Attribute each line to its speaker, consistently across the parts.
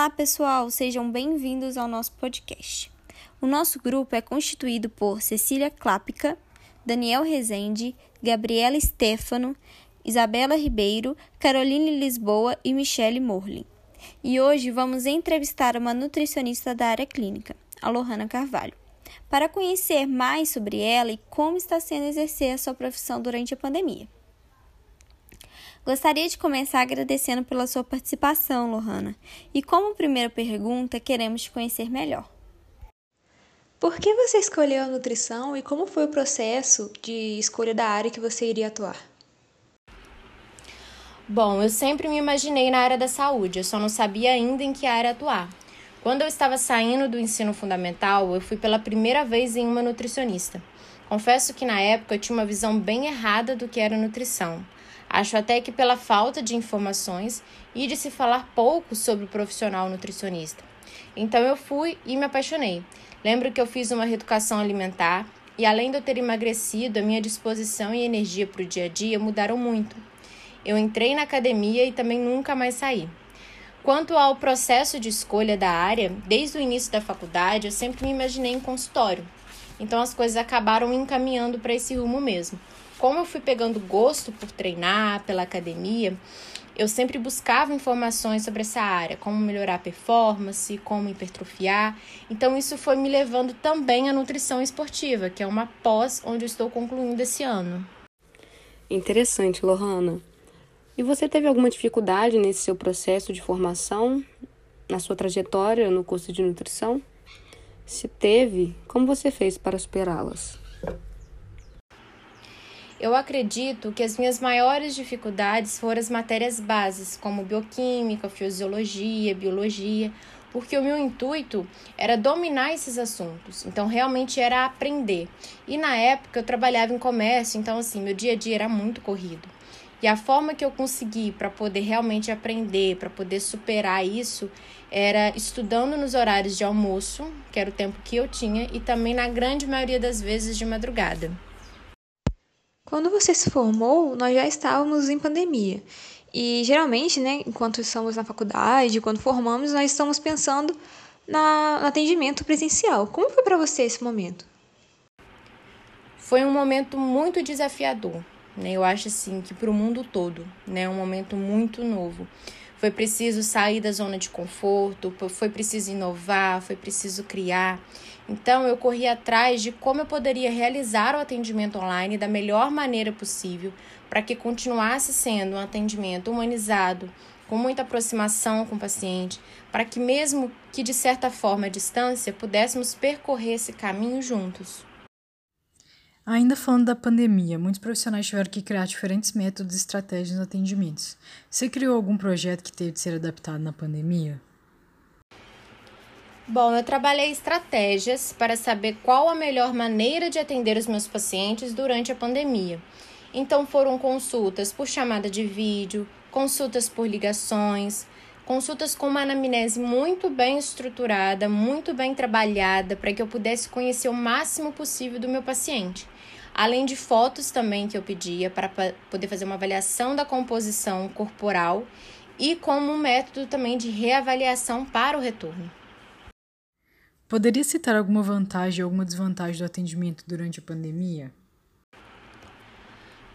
Speaker 1: Olá, pessoal, sejam bem-vindos ao nosso podcast. O nosso grupo é constituído por Cecília Klápica, Daniel Rezende, Gabriela Stefano, Isabela Ribeiro, Caroline Lisboa e Michele Morlin. E hoje vamos entrevistar uma nutricionista da área clínica, a Lohana Carvalho, para conhecer mais sobre ela e como está sendo exercer a sua profissão durante a pandemia. Gostaria de começar agradecendo pela sua participação, Lohana. E como primeira pergunta, queremos te conhecer melhor.
Speaker 2: Por que você escolheu a nutrição e como foi o processo de escolha da área que você iria atuar?
Speaker 3: Bom, eu sempre me imaginei na área da saúde, eu só não sabia ainda em que área atuar. Quando eu estava saindo do ensino fundamental, eu fui pela primeira vez em uma nutricionista. Confesso que na época eu tinha uma visão bem errada do que era nutrição. Acho até que pela falta de informações e de se falar pouco sobre o profissional nutricionista. Então eu fui e me apaixonei. Lembro que eu fiz uma reeducação alimentar e além de eu ter emagrecido, a minha disposição e energia para o dia a dia mudaram muito. Eu entrei na academia e também nunca mais saí. Quanto ao processo de escolha da área, desde o início da faculdade eu sempre me imaginei em consultório. Então as coisas acabaram encaminhando para esse rumo mesmo como eu fui pegando gosto por treinar, pela academia, eu sempre buscava informações sobre essa área, como melhorar a performance, como hipertrofiar. Então, isso foi me levando também à nutrição esportiva, que é uma pós onde eu estou concluindo esse ano.
Speaker 4: Interessante, Lohana. E você teve alguma dificuldade nesse seu processo de formação, na sua trajetória no curso de nutrição? Se teve, como você fez para superá-las?
Speaker 3: Eu acredito que as minhas maiores dificuldades foram as matérias bases, como bioquímica, fisiologia, biologia, porque o meu intuito era dominar esses assuntos, então realmente era aprender. E na época eu trabalhava em comércio, então assim, meu dia a dia era muito corrido. E a forma que eu consegui para poder realmente aprender, para poder superar isso, era estudando nos horários de almoço, que era o tempo que eu tinha, e também na grande maioria das vezes de madrugada.
Speaker 2: Quando você se formou, nós já estávamos em pandemia. E geralmente, né, enquanto estamos na faculdade, quando formamos, nós estamos pensando na, no atendimento presencial. Como foi para você esse momento?
Speaker 3: Foi um momento muito desafiador, né? Eu acho assim que para o mundo todo, né, um momento muito novo. Foi preciso sair da zona de conforto, foi preciso inovar, foi preciso criar. Então, eu corri atrás de como eu poderia realizar o atendimento online da melhor maneira possível para que continuasse sendo um atendimento humanizado, com muita aproximação com o paciente, para que, mesmo que de certa forma à distância, pudéssemos percorrer esse caminho juntos.
Speaker 5: Ainda falando da pandemia, muitos profissionais tiveram que criar diferentes métodos e estratégias nos atendimentos. Você criou algum projeto que teve de ser adaptado na pandemia?
Speaker 3: Bom, eu trabalhei estratégias para saber qual a melhor maneira de atender os meus pacientes durante a pandemia. Então foram consultas por chamada de vídeo, consultas por ligações, consultas com uma anamnese muito bem estruturada, muito bem trabalhada, para que eu pudesse conhecer o máximo possível do meu paciente além de fotos também que eu pedia para poder fazer uma avaliação da composição corporal e como um método também de reavaliação para o retorno.
Speaker 5: Poderia citar alguma vantagem ou alguma desvantagem do atendimento durante a pandemia?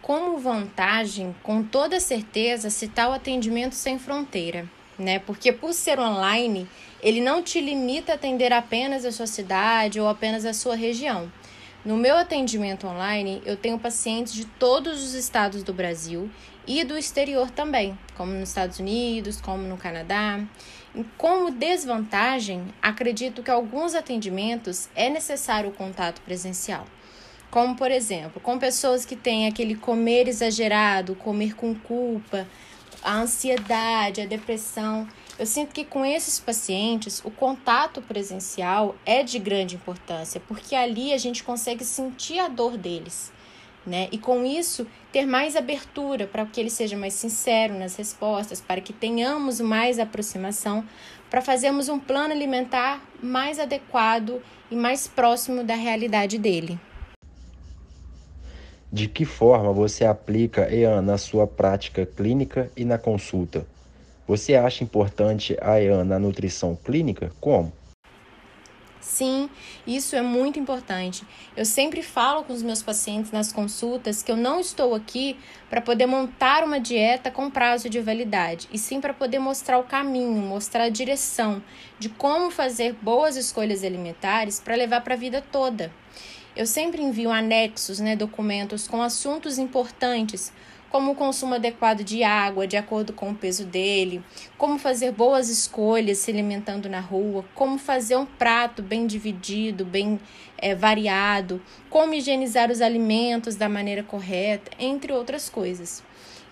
Speaker 3: Como vantagem, com toda certeza, citar o atendimento sem fronteira, né? Porque por ser online, ele não te limita a atender apenas a sua cidade ou apenas a sua região. No meu atendimento online, eu tenho pacientes de todos os estados do Brasil e do exterior também, como nos Estados Unidos, como no Canadá. Como desvantagem, acredito que alguns atendimentos é necessário o contato presencial. Como, por exemplo, com pessoas que têm aquele comer exagerado, comer com culpa, a ansiedade, a depressão. Eu sinto que com esses pacientes o contato presencial é de grande importância, porque ali a gente consegue sentir a dor deles, né? E com isso ter mais abertura para que ele seja mais sincero nas respostas, para que tenhamos mais aproximação, para fazermos um plano alimentar mais adequado e mais próximo da realidade dele.
Speaker 6: De que forma você aplica EAN na sua prática clínica e na consulta? Você acha importante a EAN na nutrição clínica? Como?
Speaker 3: Sim, isso é muito importante. Eu sempre falo com os meus pacientes nas consultas que eu não estou aqui para poder montar uma dieta com prazo de validade, e sim para poder mostrar o caminho, mostrar a direção de como fazer boas escolhas alimentares para levar para a vida toda. Eu sempre envio anexos, né, documentos com assuntos importantes como o consumo adequado de água, de acordo com o peso dele, como fazer boas escolhas se alimentando na rua, como fazer um prato bem dividido, bem é, variado, como higienizar os alimentos da maneira correta, entre outras coisas.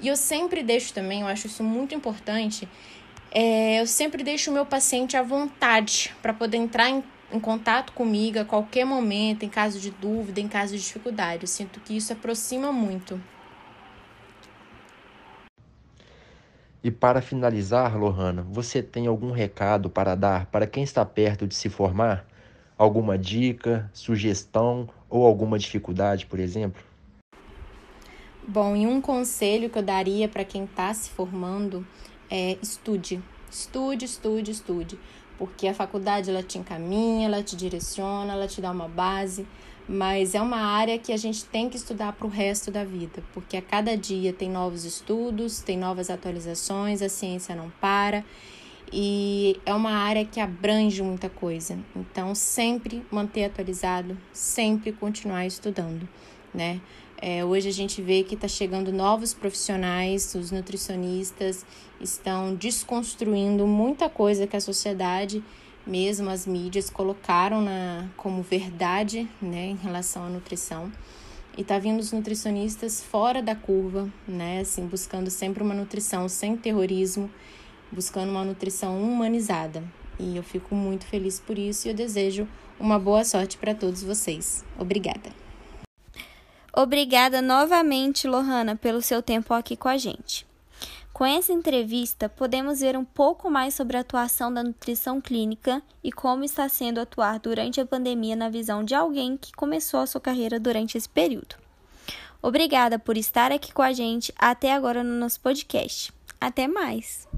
Speaker 3: E eu sempre deixo também, eu acho isso muito importante, é, eu sempre deixo o meu paciente à vontade para poder entrar em em contato comigo a qualquer momento, em caso de dúvida, em caso de dificuldade. Eu sinto que isso aproxima muito.
Speaker 6: E para finalizar, Lohana, você tem algum recado para dar para quem está perto de se formar? Alguma dica, sugestão ou alguma dificuldade, por exemplo?
Speaker 3: Bom, e um conselho que eu daria para quem está se formando é estude. Estude, estude, estude. Porque a faculdade ela te encaminha, ela te direciona, ela te dá uma base mas é uma área que a gente tem que estudar para o resto da vida, porque a cada dia tem novos estudos, tem novas atualizações, a ciência não para e é uma área que abrange muita coisa. Então, sempre manter atualizado, sempre continuar estudando, né? É, hoje a gente vê que está chegando novos profissionais, os nutricionistas estão desconstruindo muita coisa que a sociedade mesmo as mídias colocaram na, como verdade né, em relação à nutrição. E tá vindo os nutricionistas fora da curva, né? Assim, buscando sempre uma nutrição sem terrorismo, buscando uma nutrição humanizada. E eu fico muito feliz por isso e eu desejo uma boa sorte para todos vocês. Obrigada.
Speaker 1: Obrigada novamente, Lohana, pelo seu tempo aqui com a gente. Com essa entrevista, podemos ver um pouco mais sobre a atuação da nutrição clínica e como está sendo atuar durante a pandemia na visão de alguém que começou a sua carreira durante esse período. Obrigada por estar aqui com a gente até agora no nosso podcast. Até mais!